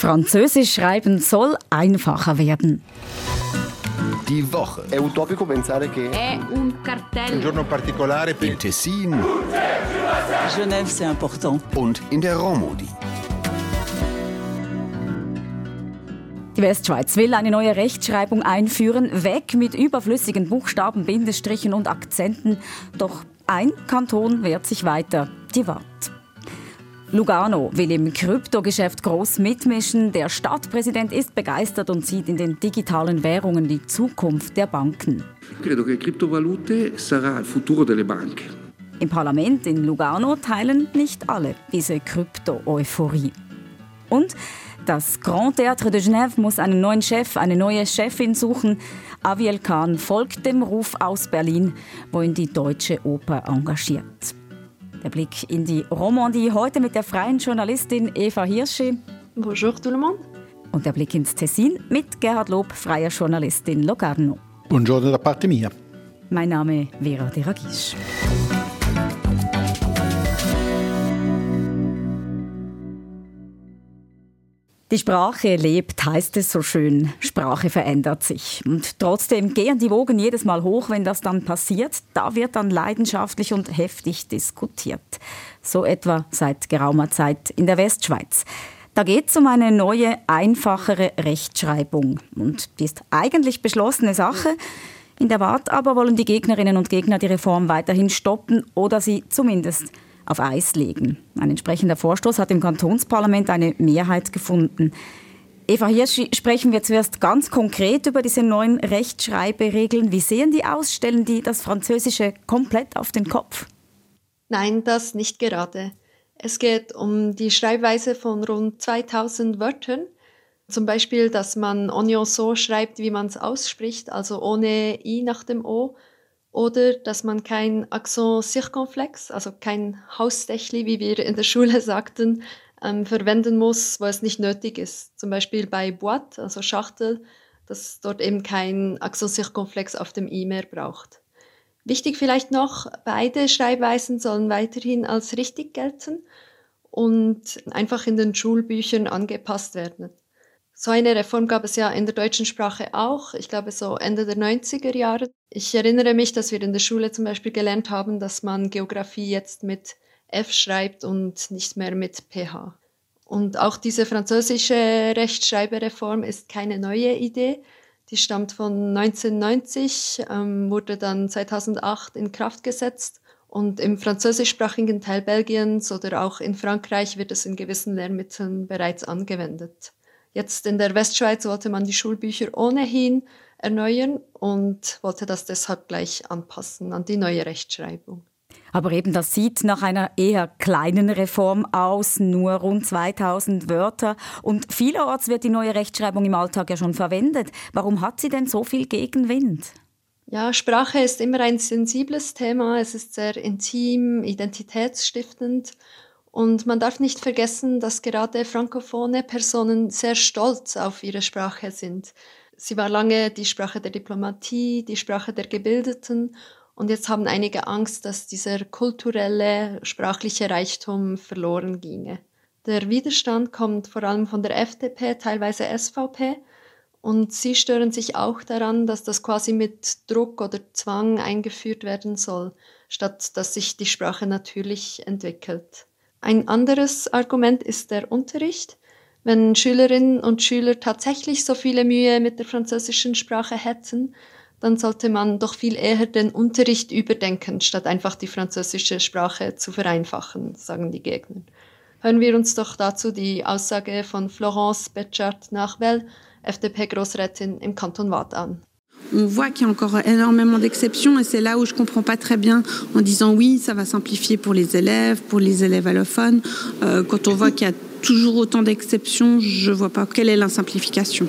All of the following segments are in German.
Französisch schreiben soll einfacher werden. Die Woche. È utopico pensare che È un cartello. Un giorno particolare per Im Tessin Genève, c'est important. und in der Romodi. Die Westschweiz will eine neue Rechtschreibung einführen, weg mit überflüssigen Buchstaben, Bindestrichen und Akzenten. Doch ein Kanton wehrt sich weiter, die Waadt. Lugano will im Kryptogeschäft groß mitmischen. Der Stadtpräsident ist begeistert und sieht in den digitalen Währungen die Zukunft der Banken. Credo che criptovalute sarà il futuro delle banche. Im Parlament in Lugano teilen nicht alle diese Krypto-Euphorie. Und das Grand Théâtre de Genève muss einen neuen Chef, eine neue Chefin suchen. Aviel Kahn folgt dem Ruf aus Berlin, wo ihn die Deutsche Oper engagiert. Der Blick in die Romandie heute mit der freien Journalistin Eva Hirschi Bonjour tout le monde. und der Blick ins Tessin mit Gerhard Lob, freier Journalistin Locarno. Buongiorno da parte mia. Mein Name Vera de Die Sprache lebt, heißt es so schön. Sprache verändert sich. Und trotzdem gehen die Wogen jedes Mal hoch, wenn das dann passiert. Da wird dann leidenschaftlich und heftig diskutiert. So etwa seit geraumer Zeit in der Westschweiz. Da geht es um eine neue, einfachere Rechtschreibung. Und die ist eigentlich beschlossene Sache. In der Wahrheit aber wollen die Gegnerinnen und Gegner die Reform weiterhin stoppen oder sie zumindest auf Eis legen. Ein entsprechender Vorstoß hat im Kantonsparlament eine Mehrheit gefunden. Eva Hirschi, sprechen wir zuerst ganz konkret über diese neuen Rechtschreiberegeln. Wie sehen die aus? Stellen die das Französische komplett auf den Kopf? Nein, das nicht gerade. Es geht um die Schreibweise von rund 2000 Wörtern. Zum Beispiel, dass man Oignon so schreibt, wie man es ausspricht, also ohne I nach dem O. Oder dass man kein Accent circonflex, also kein Hausdächli, wie wir in der Schule sagten, ähm, verwenden muss, wo es nicht nötig ist. Zum Beispiel bei Boîte, also Schachtel, dass dort eben kein Accent circonflex auf dem I mehr braucht. Wichtig vielleicht noch, beide Schreibweisen sollen weiterhin als richtig gelten und einfach in den Schulbüchern angepasst werden. So eine Reform gab es ja in der deutschen Sprache auch, ich glaube so Ende der 90er Jahre. Ich erinnere mich, dass wir in der Schule zum Beispiel gelernt haben, dass man Geografie jetzt mit F schreibt und nicht mehr mit PH. Und auch diese französische Rechtschreibereform ist keine neue Idee. Die stammt von 1990, ähm, wurde dann 2008 in Kraft gesetzt und im französischsprachigen Teil Belgiens oder auch in Frankreich wird es in gewissen Lehrmitteln bereits angewendet. Jetzt in der Westschweiz wollte man die Schulbücher ohnehin erneuern und wollte das deshalb gleich anpassen an die neue Rechtschreibung. Aber eben das sieht nach einer eher kleinen Reform aus, nur rund 2000 Wörter. Und vielerorts wird die neue Rechtschreibung im Alltag ja schon verwendet. Warum hat sie denn so viel Gegenwind? Ja, Sprache ist immer ein sensibles Thema. Es ist sehr intim, identitätsstiftend. Und man darf nicht vergessen, dass gerade frankophone Personen sehr stolz auf ihre Sprache sind. Sie war lange die Sprache der Diplomatie, die Sprache der Gebildeten. Und jetzt haben einige Angst, dass dieser kulturelle, sprachliche Reichtum verloren ginge. Der Widerstand kommt vor allem von der FDP, teilweise SVP. Und sie stören sich auch daran, dass das quasi mit Druck oder Zwang eingeführt werden soll, statt dass sich die Sprache natürlich entwickelt. Ein anderes Argument ist der Unterricht. Wenn Schülerinnen und Schüler tatsächlich so viele Mühe mit der französischen Sprache hätten, dann sollte man doch viel eher den Unterricht überdenken, statt einfach die französische Sprache zu vereinfachen, sagen die Gegner. Hören wir uns doch dazu die Aussage von Florence Betschart-Nachwell, FDP-Großrätin im Kanton Waadt an. On voit qu'il y a encore énormément d'exceptions et c'est là où je comprends pas très bien en disant oui, ça va simplifier pour les élèves, pour les élèves allophones. Euh, quand on voit qu'il y a toujours autant d'exceptions, je vois pas quelle est la simplification.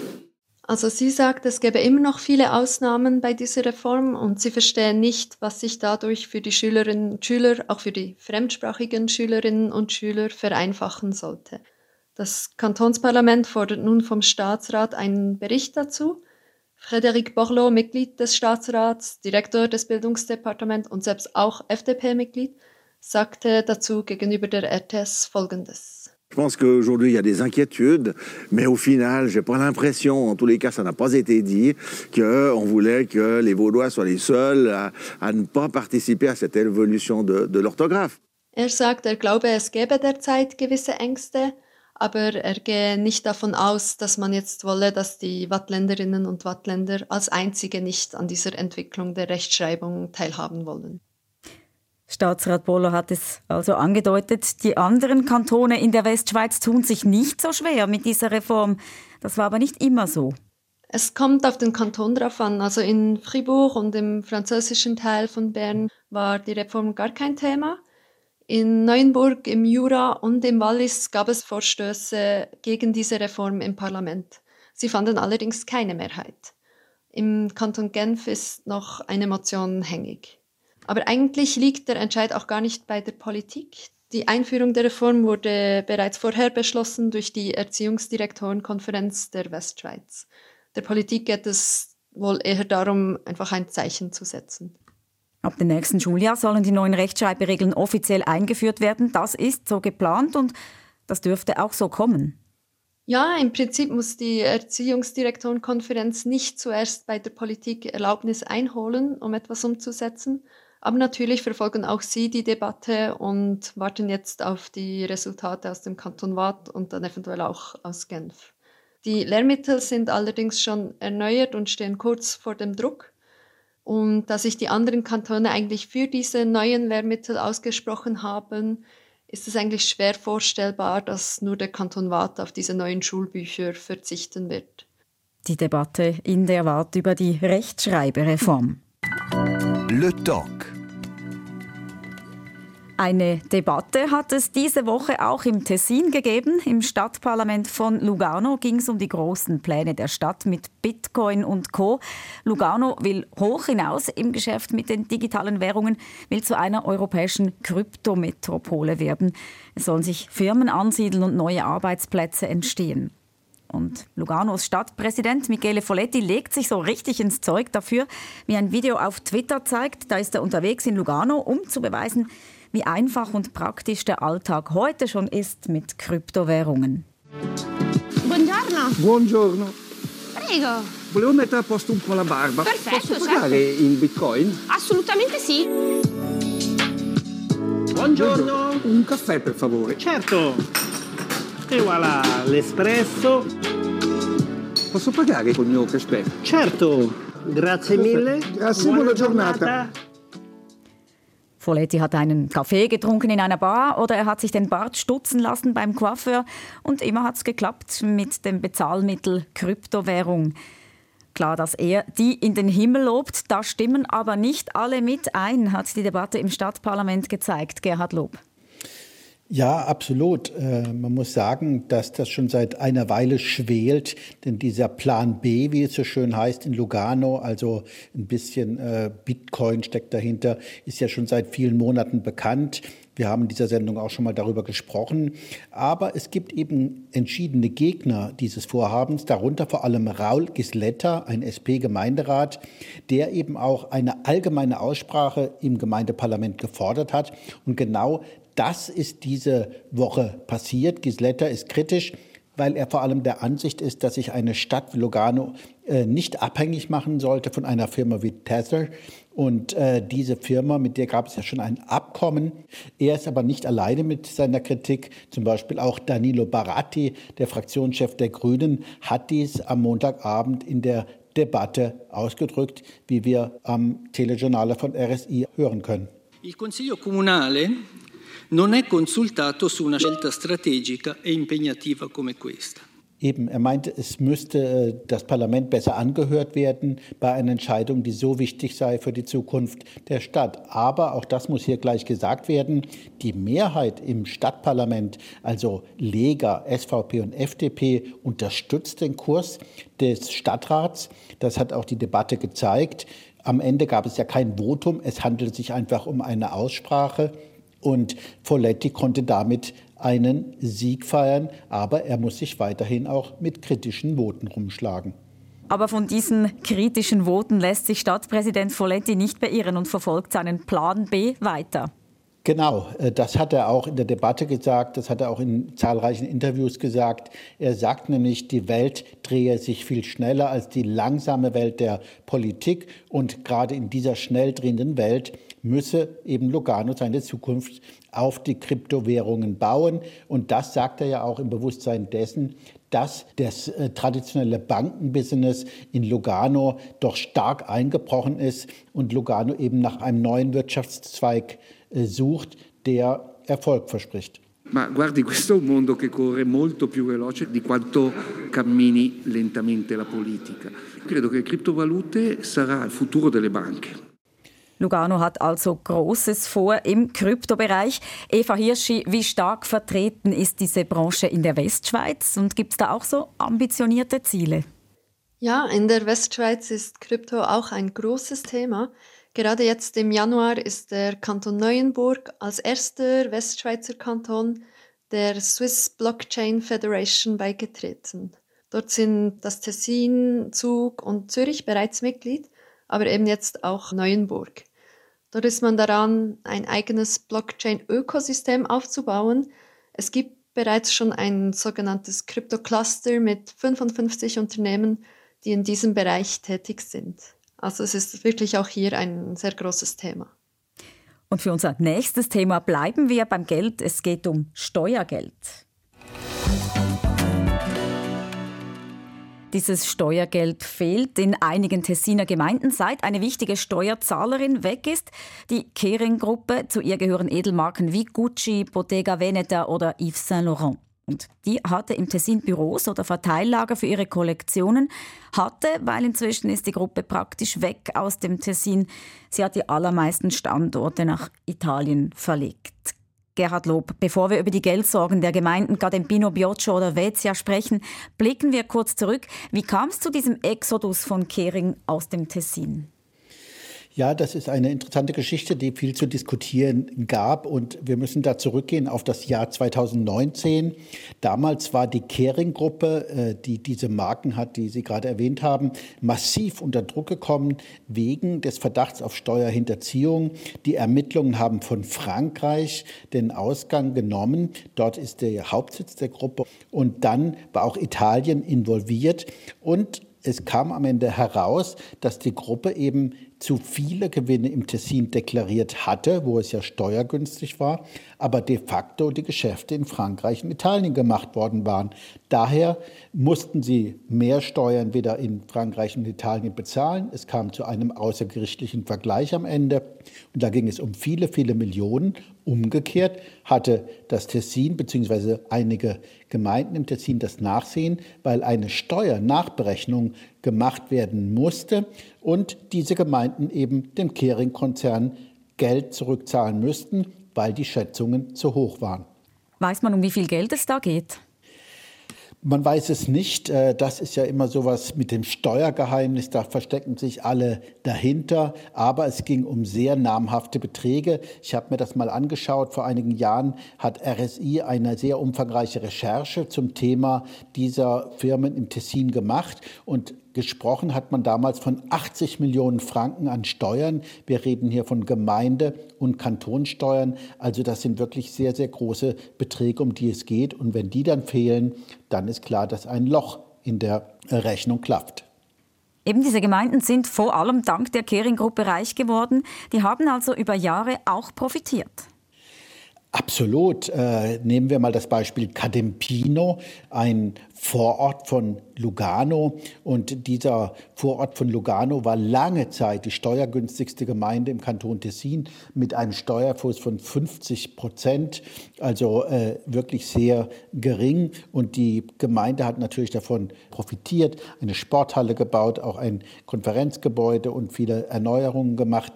Also sie sagt, es gäbe immer noch viele Ausnahmen bei dieser Reform und sie verstehen nicht, was sich dadurch für die Schülerinnen und Schüler, auch für die fremdsprachigen Schülerinnen und Schüler vereinfachen sollte. Das Kantonsparlament fordert nun vom Staatsrat einen Bericht dazu. Frédéric Borloo, Mitglied des Staatsrats, Direktor des Bildungsdepartements und selbst auch FDP-Mitglied, sagte dazu gegenüber der RTS Folgendes. Je pense qu'aujourd'hui, il y a des inquiétudes, mais au final, j'ai pas l'impression, en tous les cas, ça n'a pas été dit, qu'on voulait que les Vaudois soient les seuls à, à ne pas participer à cette évolution de, de l'orthographe. Er sagt, er glaube, es gäbe derzeit gewisse Ängste, aber er gehe nicht davon aus, dass man jetzt wolle, dass die Wattländerinnen und Wattländer als einzige nicht an dieser Entwicklung der Rechtschreibung teilhaben wollen. Staatsrat Boller hat es also angedeutet, die anderen Kantone in der Westschweiz tun sich nicht so schwer mit dieser Reform. Das war aber nicht immer so. Es kommt auf den Kanton drauf an. Also in Fribourg und im französischen Teil von Bern war die Reform gar kein Thema. In Neuenburg, im Jura und im Wallis gab es Vorstöße gegen diese Reform im Parlament. Sie fanden allerdings keine Mehrheit. Im Kanton Genf ist noch eine Motion hängig. Aber eigentlich liegt der Entscheid auch gar nicht bei der Politik. Die Einführung der Reform wurde bereits vorher beschlossen durch die Erziehungsdirektorenkonferenz der Westschweiz. Der Politik geht es wohl eher darum, einfach ein Zeichen zu setzen. Ab dem nächsten Schuljahr sollen die neuen Rechtschreibregeln offiziell eingeführt werden. Das ist so geplant und das dürfte auch so kommen. Ja, im Prinzip muss die Erziehungsdirektorenkonferenz nicht zuerst bei der Politik Erlaubnis einholen, um etwas umzusetzen, aber natürlich verfolgen auch Sie die Debatte und warten jetzt auf die Resultate aus dem Kanton Waadt und dann eventuell auch aus Genf. Die Lehrmittel sind allerdings schon erneuert und stehen kurz vor dem Druck. Und da sich die anderen Kantone eigentlich für diese neuen Lehrmittel ausgesprochen haben, ist es eigentlich schwer vorstellbar, dass nur der Kanton Waadt auf diese neuen Schulbücher verzichten wird. Die Debatte in der Waadt über die Rechtschreibereform. Le Doc. Eine Debatte hat es diese Woche auch im Tessin gegeben. Im Stadtparlament von Lugano ging es um die großen Pläne der Stadt mit Bitcoin und Co. Lugano will hoch hinaus im Geschäft mit den digitalen Währungen, will zu einer europäischen Kryptometropole werden. Es sollen sich Firmen ansiedeln und neue Arbeitsplätze entstehen. Und Luganos Stadtpräsident Michele Folletti legt sich so richtig ins Zeug dafür, wie ein Video auf Twitter zeigt. Da ist er unterwegs in Lugano, um zu beweisen, wie einfach und praktisch der Alltag heute schon ist mit Kryptowährungen. Buongiorno. Buongiorno. Prego. Volevo mettere a posto un po' la barba. Perfetto, Posso pagare in bitcoin? Assolutamente sì. Buongiorno. Un caffè, per favore. Certo. E voilà, l'espresso. Posso pagare col mio cashback? Certo. Grazie mille. Grazie, buona giornata. Folletti hat einen Kaffee getrunken in einer Bar oder er hat sich den Bart stutzen lassen beim Coiffeur und immer hat es geklappt mit dem Bezahlmittel Kryptowährung. Klar, dass er die in den Himmel lobt, da stimmen aber nicht alle mit ein, hat die Debatte im Stadtparlament gezeigt. Gerhard Lob. Ja, absolut. Äh, man muss sagen, dass das schon seit einer Weile schwelt, denn dieser Plan B, wie es so schön heißt in Lugano, also ein bisschen äh, Bitcoin steckt dahinter, ist ja schon seit vielen Monaten bekannt. Wir haben in dieser Sendung auch schon mal darüber gesprochen. Aber es gibt eben entschiedene Gegner dieses Vorhabens, darunter vor allem Raul Gisletta, ein SP-Gemeinderat, der eben auch eine allgemeine Aussprache im Gemeindeparlament gefordert hat. Und genau das ist diese Woche passiert. Gisletta ist kritisch, weil er vor allem der Ansicht ist, dass sich eine Stadt wie Lugano äh, nicht abhängig machen sollte von einer Firma wie Tether. Und äh, diese Firma, mit der gab es ja schon ein Abkommen. Er ist aber nicht alleine mit seiner Kritik. Zum Beispiel auch Danilo Baratti, der Fraktionschef der Grünen, hat dies am Montagabend in der Debatte ausgedrückt, wie wir am Telejournale von RSI hören können. Il Consiglio Comunale non è consultato su una scelta strategica e impegnativa come questa. Eben, er meinte, es müsste äh, das Parlament besser angehört werden bei einer Entscheidung, die so wichtig sei für die Zukunft der Stadt. Aber auch das muss hier gleich gesagt werden, die Mehrheit im Stadtparlament, also Lega, SVP und FDP, unterstützt den Kurs des Stadtrats. Das hat auch die Debatte gezeigt. Am Ende gab es ja kein Votum, es handelte sich einfach um eine Aussprache. Und Folletti konnte damit einen Sieg feiern, aber er muss sich weiterhin auch mit kritischen Voten rumschlagen. Aber von diesen kritischen Voten lässt sich Stadtpräsident Folletti nicht beirren und verfolgt seinen Plan B weiter. Genau, äh, das hat er auch in der Debatte gesagt, das hat er auch in zahlreichen Interviews gesagt. Er sagt nämlich, die Welt drehe sich viel schneller als die langsame Welt der Politik und gerade in dieser schnell drehenden Welt müsse eben Lugano seine Zukunft auf die Kryptowährungen bauen. Und das sagt er ja auch im Bewusstsein dessen, dass das äh, traditionelle Bankenbusiness in Lugano doch stark eingebrochen ist und Lugano eben nach einem neuen Wirtschaftszweig äh, sucht, der Erfolg verspricht. Ma guardi, questo è un mondo che corre molto più veloce di quanto cammini lentamente la politica. Credo che criptovalute sarà il futuro delle banche. Lugano hat also Großes vor im Kryptobereich. Eva Hirschi, wie stark vertreten ist diese Branche in der Westschweiz und gibt es da auch so ambitionierte Ziele? Ja, in der Westschweiz ist Krypto auch ein großes Thema. Gerade jetzt im Januar ist der Kanton Neuenburg als erster Westschweizer Kanton der Swiss Blockchain Federation beigetreten. Dort sind das Tessin, Zug und Zürich bereits Mitglied, aber eben jetzt auch Neuenburg. Dort ist man daran, ein eigenes Blockchain-Ökosystem aufzubauen. Es gibt bereits schon ein sogenanntes Krypto-Cluster mit 55 Unternehmen, die in diesem Bereich tätig sind. Also es ist wirklich auch hier ein sehr großes Thema. Und für unser nächstes Thema bleiben wir beim Geld. Es geht um Steuergeld. Dieses Steuergeld fehlt in einigen Tessiner Gemeinden, seit eine wichtige Steuerzahlerin weg ist. Die Kering-Gruppe, zu ihr gehören Edelmarken wie Gucci, Bottega Veneta oder Yves Saint Laurent. Und die hatte im Tessin Büros oder Verteillager für ihre Kollektionen, hatte, weil inzwischen ist die Gruppe praktisch weg aus dem Tessin. Sie hat die allermeisten Standorte nach Italien verlegt. Gerhard Lob, bevor wir über die Geldsorgen der Gemeinden Gadempino, Bioccio oder Vezia sprechen, blicken wir kurz zurück. Wie kam es zu diesem Exodus von Kering aus dem Tessin? Ja, das ist eine interessante Geschichte, die viel zu diskutieren gab. Und wir müssen da zurückgehen auf das Jahr 2019. Damals war die Kering-Gruppe, äh, die diese Marken hat, die Sie gerade erwähnt haben, massiv unter Druck gekommen wegen des Verdachts auf Steuerhinterziehung. Die Ermittlungen haben von Frankreich den Ausgang genommen. Dort ist der Hauptsitz der Gruppe. Und dann war auch Italien involviert. Und es kam am Ende heraus, dass die Gruppe eben zu viele Gewinne im Tessin deklariert hatte, wo es ja steuergünstig war, aber de facto die Geschäfte in Frankreich und Italien gemacht worden waren. Daher mussten sie mehr Steuern wieder in Frankreich und Italien bezahlen. Es kam zu einem außergerichtlichen Vergleich am Ende und da ging es um viele, viele Millionen. Umgekehrt hatte das Tessin bzw. einige Gemeinden im Tessin das Nachsehen, weil eine Steuernachberechnung gemacht werden musste und diese Gemeinden eben dem Kering-Konzern Geld zurückzahlen müssten, weil die Schätzungen zu hoch waren. Weiß man, um wie viel Geld es da geht? Man weiß es nicht. Äh, das ist ja immer sowas mit dem Steuergeheimnis. Da verstecken sich alle dahinter. Aber es ging um sehr namhafte Beträge. Ich habe mir das mal angeschaut. Vor einigen Jahren hat RSI eine sehr umfangreiche Recherche zum Thema dieser Firmen im Tessin gemacht. Und Gesprochen hat man damals von 80 Millionen Franken an Steuern. Wir reden hier von Gemeinde- und Kantonsteuern. Also das sind wirklich sehr, sehr große Beträge, um die es geht. Und wenn die dann fehlen, dann ist klar, dass ein Loch in der Rechnung klafft. Eben diese Gemeinden sind vor allem dank der Kering-Gruppe reich geworden. Die haben also über Jahre auch profitiert. Absolut. Äh, nehmen wir mal das Beispiel Cadempino, ein Vorort von Lugano. Und dieser Vorort von Lugano war lange Zeit die steuergünstigste Gemeinde im Kanton Tessin mit einem Steuerfuß von 50 Prozent, also äh, wirklich sehr gering. Und die Gemeinde hat natürlich davon profitiert, eine Sporthalle gebaut, auch ein Konferenzgebäude und viele Erneuerungen gemacht.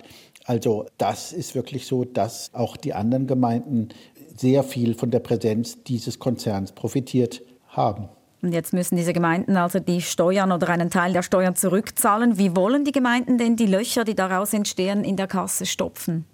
Also das ist wirklich so, dass auch die anderen Gemeinden sehr viel von der Präsenz dieses Konzerns profitiert haben. Und jetzt müssen diese Gemeinden also die Steuern oder einen Teil der Steuern zurückzahlen. Wie wollen die Gemeinden denn die Löcher, die daraus entstehen, in der Kasse stopfen?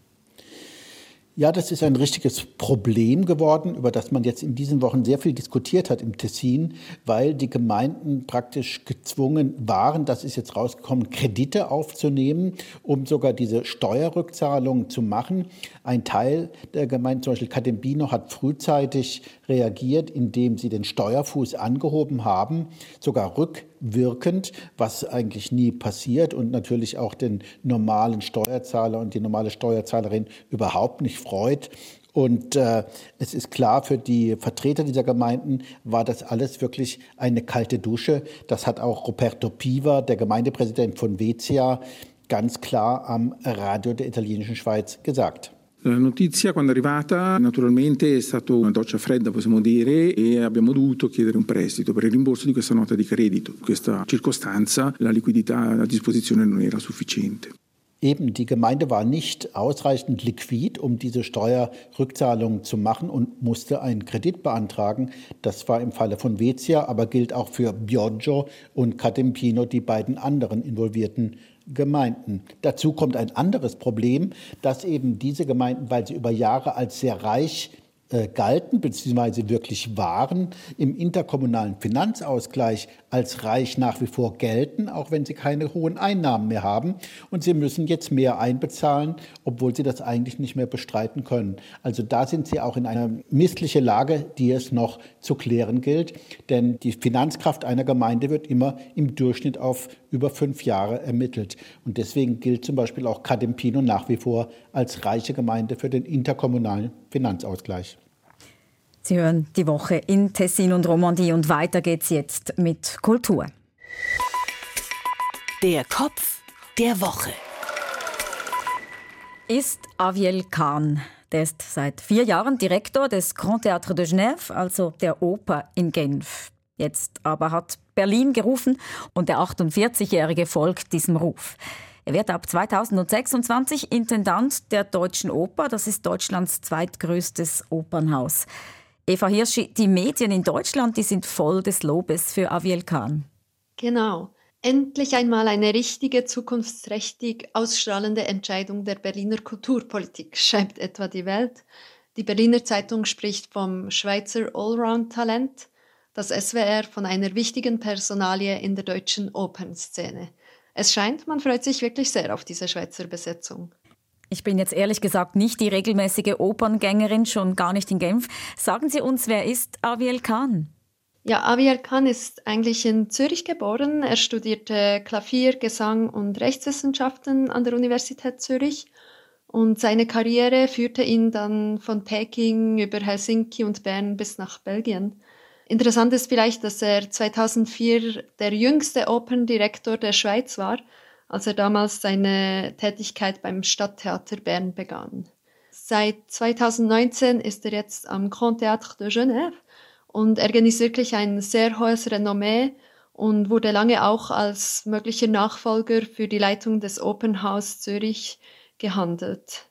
Ja, das ist ein richtiges Problem geworden, über das man jetzt in diesen Wochen sehr viel diskutiert hat im Tessin, weil die Gemeinden praktisch gezwungen waren, das ist jetzt rausgekommen, Kredite aufzunehmen, um sogar diese Steuerrückzahlungen zu machen. Ein Teil der Gemeinden, zum Beispiel Cadembino, hat frühzeitig reagiert, indem sie den Steuerfuß angehoben haben, sogar rückwirkend, was eigentlich nie passiert und natürlich auch den normalen Steuerzahler und die normale Steuerzahlerin überhaupt nicht freut. Und äh, es ist klar, für die Vertreter dieser Gemeinden war das alles wirklich eine kalte Dusche. Das hat auch Roberto Piva, der Gemeindepräsident von Vezia, ganz klar am Radio der italienischen Schweiz gesagt. La notizia quando è arrivata naturalmente è stata una doccia fredda possiamo dire e abbiamo dovuto chiedere un prestito per il rimborso di questa nota di credito. In questa circostanza la liquidità a disposizione non era sufficiente. Eben, die Gemeinde war nicht ausreichend liquid, um diese Steuerrückzahlungen zu machen und musste einen Kredit beantragen. Das war im Falle von Vezia, aber gilt auch für Bioggio und Catempino, die beiden anderen involvierten Gemeinden. Dazu kommt ein anderes Problem, dass eben diese Gemeinden, weil sie über Jahre als sehr reich äh, galten bzw. wirklich waren, im interkommunalen Finanzausgleich als reich nach wie vor gelten, auch wenn sie keine hohen Einnahmen mehr haben. Und sie müssen jetzt mehr einbezahlen, obwohl sie das eigentlich nicht mehr bestreiten können. Also da sind sie auch in einer misslichen Lage, die es noch zu klären gilt. Denn die Finanzkraft einer Gemeinde wird immer im Durchschnitt auf über fünf Jahre ermittelt. Und deswegen gilt zum Beispiel auch Cadempino nach wie vor als reiche Gemeinde für den interkommunalen Finanzausgleich. Sie hören die Woche in Tessin und Romandie und weiter geht's jetzt mit Kultur. Der Kopf der Woche ist Aviel Kahn. Der ist seit vier Jahren Direktor des Grand Théâtre de Genève, also der Oper in Genf. Jetzt aber hat Berlin gerufen und der 48-Jährige folgt diesem Ruf. Er wird ab 2026 Intendant der Deutschen Oper. Das ist Deutschlands zweitgrößtes Opernhaus. Eva Hirschi, die Medien in Deutschland, die sind voll des Lobes für Aviel Khan. Genau. Endlich einmal eine richtige, zukunftsträchtig ausstrahlende Entscheidung der Berliner Kulturpolitik, schreibt etwa die Welt. Die Berliner Zeitung spricht vom Schweizer Allround-Talent, das SWR von einer wichtigen Personalie in der deutschen Opernszene. Es scheint, man freut sich wirklich sehr auf diese Schweizer Besetzung. Ich bin jetzt ehrlich gesagt nicht die regelmäßige Operngängerin, schon gar nicht in Genf. Sagen Sie uns, wer ist Aviel Khan? Ja, Aviel Khan ist eigentlich in Zürich geboren. Er studierte Klavier, Gesang und Rechtswissenschaften an der Universität Zürich. Und seine Karriere führte ihn dann von Peking über Helsinki und Bern bis nach Belgien. Interessant ist vielleicht, dass er 2004 der jüngste Operndirektor der Schweiz war als er damals seine Tätigkeit beim Stadttheater Bern begann. Seit 2019 ist er jetzt am Grand Théâtre de Genève und er genießt wirklich ein sehr hohes Renommee und wurde lange auch als möglicher Nachfolger für die Leitung des Open House Zürich gehandelt.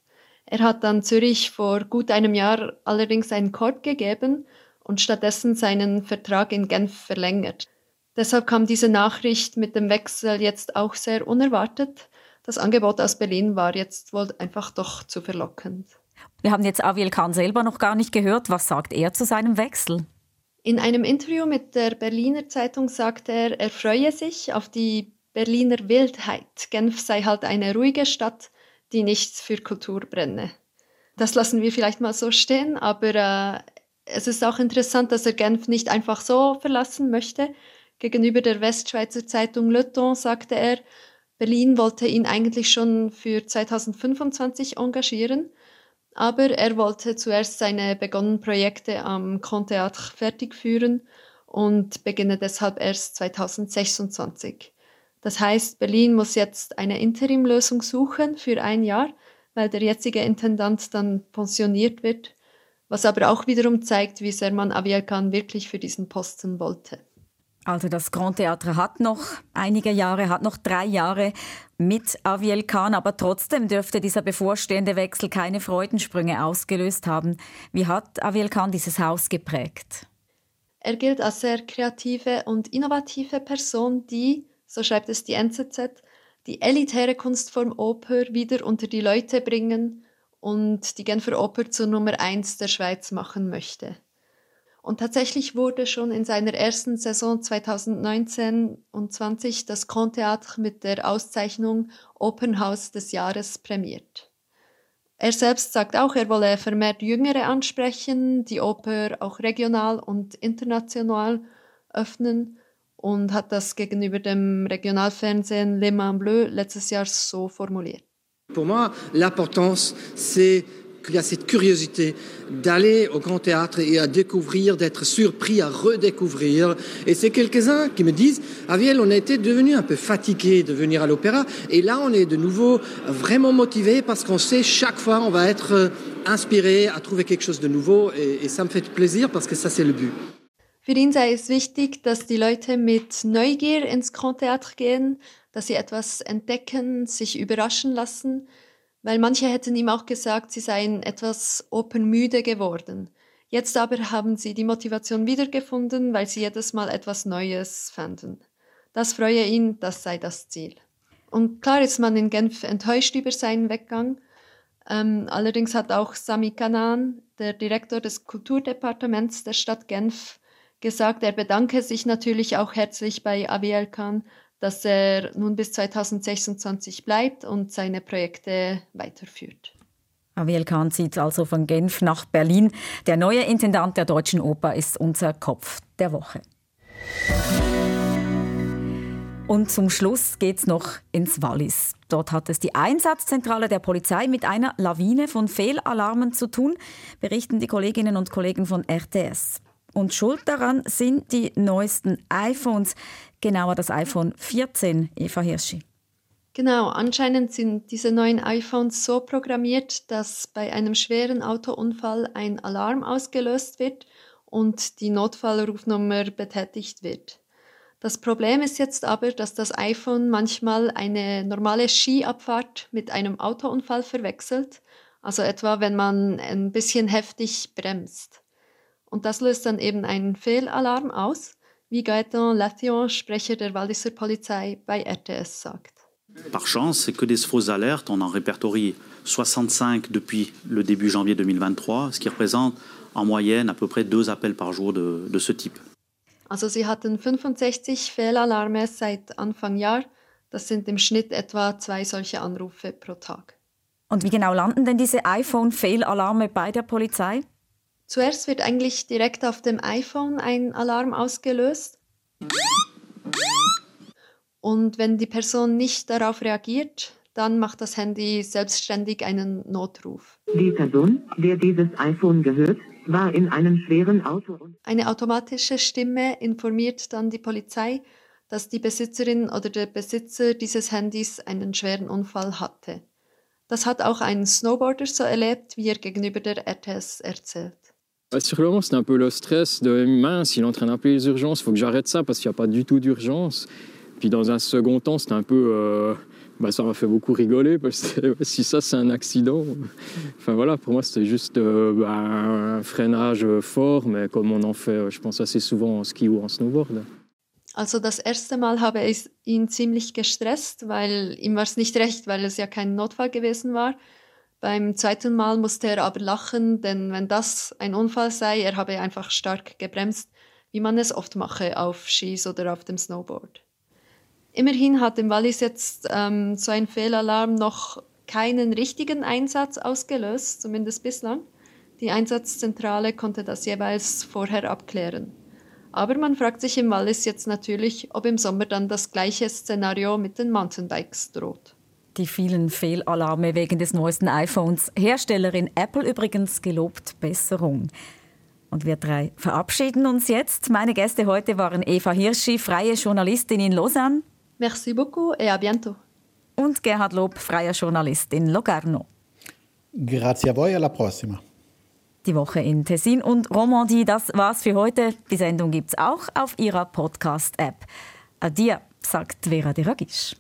Er hat dann Zürich vor gut einem Jahr allerdings einen Korb gegeben und stattdessen seinen Vertrag in Genf verlängert. Deshalb kam diese Nachricht mit dem Wechsel jetzt auch sehr unerwartet. Das Angebot aus Berlin war jetzt wohl einfach doch zu verlockend. Wir haben jetzt Aviel Khan selber noch gar nicht gehört. Was sagt er zu seinem Wechsel? In einem Interview mit der Berliner Zeitung sagte er, er freue sich auf die Berliner Wildheit. Genf sei halt eine ruhige Stadt, die nichts für Kultur brenne. Das lassen wir vielleicht mal so stehen, aber äh, es ist auch interessant, dass er Genf nicht einfach so verlassen möchte, Gegenüber der Westschweizer Zeitung Le Temps sagte er, Berlin wollte ihn eigentlich schon für 2025 engagieren, aber er wollte zuerst seine begonnenen Projekte am Grand Théâtre fertig führen und beginne deshalb erst 2026. Das heißt, Berlin muss jetzt eine Interimlösung suchen für ein Jahr, weil der jetzige Intendant dann pensioniert wird, was aber auch wiederum zeigt, wie sehr man Aviakan wirklich für diesen Posten wollte. Also das Grand Theatre hat noch einige Jahre, hat noch drei Jahre mit Aviel Khan, aber trotzdem dürfte dieser bevorstehende Wechsel keine Freudensprünge ausgelöst haben. Wie hat Aviel Khan dieses Haus geprägt? Er gilt als sehr kreative und innovative Person, die, so schreibt es die NZZ, die elitäre Kunstform Oper wieder unter die Leute bringen und die Genfer Oper zur Nummer 1 der Schweiz machen möchte. Und tatsächlich wurde schon in seiner ersten Saison 2019 und 20 das Grand Théâtre mit der Auszeichnung Opernhaus des Jahres prämiert. Er selbst sagt auch, er wolle vermehrt Jüngere ansprechen, die Oper auch regional und international öffnen und hat das gegenüber dem Regionalfernsehen Le Mans Bleu letztes Jahr so formuliert. Pour moi, l'importance, c'est qu'il y a cette curiosité d'aller au Grand Théâtre et à découvrir, d'être surpris, à redécouvrir. Et c'est quelques-uns qui me disent, Aviel, on a été devenu un peu fatigué de venir à l'opéra, et là on est de nouveau vraiment motivé parce qu'on sait chaque fois on va être euh, inspiré à trouver quelque chose de nouveau, et, ça me fait plaisir parce que ça c'est le but. Für ihn sei es wichtig, dass die Leute mit Neugier ins Grand Théâtre gehen, dass sie etwas entdecken, sich überraschen lassen, weil manche hätten ihm auch gesagt, sie seien etwas opernmüde geworden. Jetzt aber haben sie die Motivation wiedergefunden, weil sie jedes Mal etwas Neues fanden. Das freue ihn, das sei das Ziel. Und klar ist man in Genf enttäuscht über seinen Weggang. Ähm, allerdings hat auch Sami Kanan, der Direktor des Kulturdepartements der Stadt Genf, gesagt, er bedanke sich natürlich auch herzlich bei Aviel Khan, dass er nun bis 2026 bleibt und seine Projekte weiterführt. Aviel Khan zieht also von Genf nach Berlin. Der neue Intendant der Deutschen Oper ist unser Kopf der Woche. Und zum Schluss geht's noch ins Wallis. Dort hat es die Einsatzzentrale der Polizei mit einer Lawine von Fehlalarmen zu tun, berichten die Kolleginnen und Kollegen von RTS. Und schuld daran sind die neuesten iPhones, genauer das iPhone 14, Eva Hirschi. Genau, anscheinend sind diese neuen iPhones so programmiert, dass bei einem schweren Autounfall ein Alarm ausgelöst wird und die Notfallrufnummer betätigt wird. Das Problem ist jetzt aber, dass das iPhone manchmal eine normale Skiabfahrt mit einem Autounfall verwechselt, also etwa wenn man ein bisschen heftig bremst. Und das löst dann eben einen Fehlalarm aus, wie Gaëtan Lathion, Sprecher der Walliser Polizei bei RTS sagt. Par chance, c'est que des fausses alertes. On en répertorie 65 depuis le début janvier 2023, ce qui représente en moyenne à peu près deux appels par jour de, de ce type. Also sie hatten 65 Fehlalarme seit Anfang Jahr. Das sind im Schnitt etwa zwei solche Anrufe pro Tag. Und wie genau landen denn diese iPhone-Fehlalarme bei der Polizei? Zuerst wird eigentlich direkt auf dem iPhone ein Alarm ausgelöst. Und wenn die Person nicht darauf reagiert, dann macht das Handy selbstständig einen Notruf. Die Person, der dieses iPhone gehört, war in einem schweren Auto. Eine automatische Stimme informiert dann die Polizei, dass die Besitzerin oder der Besitzer dieses Handys einen schweren Unfall hatte. Das hat auch ein Snowboarder so erlebt, wie er gegenüber der RTS erzählt. Sur le moment, c'était un peu le stress de mince, il est en train d'appeler les urgences, faut que j'arrête ça parce qu'il n'y a pas du tout d'urgence. Puis dans un second temps, c'était un peu. Euh, bah, ça m'a fait beaucoup rigoler parce que si ça c'est un accident. Enfin voilà, pour moi c'était juste euh, bah, un freinage fort, mais comme on en fait, je pense, assez souvent en ski ou en snowboard. Also das erste Mal habe ich ihn ziemlich gestresst, weil ihm war es nicht recht, weil es ja kein Notfall gewesen war. Beim zweiten Mal musste er aber lachen, denn wenn das ein Unfall sei, er habe einfach stark gebremst, wie man es oft mache auf Skis oder auf dem Snowboard. Immerhin hat im Wallis jetzt ähm, so ein Fehlalarm noch keinen richtigen Einsatz ausgelöst, zumindest bislang. Die Einsatzzentrale konnte das jeweils vorher abklären. Aber man fragt sich im Wallis jetzt natürlich, ob im Sommer dann das gleiche Szenario mit den Mountainbikes droht. Die vielen Fehlalarme wegen des neuesten iPhones. Herstellerin Apple übrigens gelobt Besserung. Und wir drei verabschieden uns jetzt. Meine Gäste heute waren Eva Hirschi, freie Journalistin in Lausanne. Merci beaucoup et à bientôt. Und Gerhard Lob, freier Journalist in Locarno. Grazie a voi, alla prossima. Die Woche in Tessin und Romandie, das war's für heute. Die Sendung gibt's auch auf ihrer Podcast-App. Adieu, sagt Vera de Ragisch.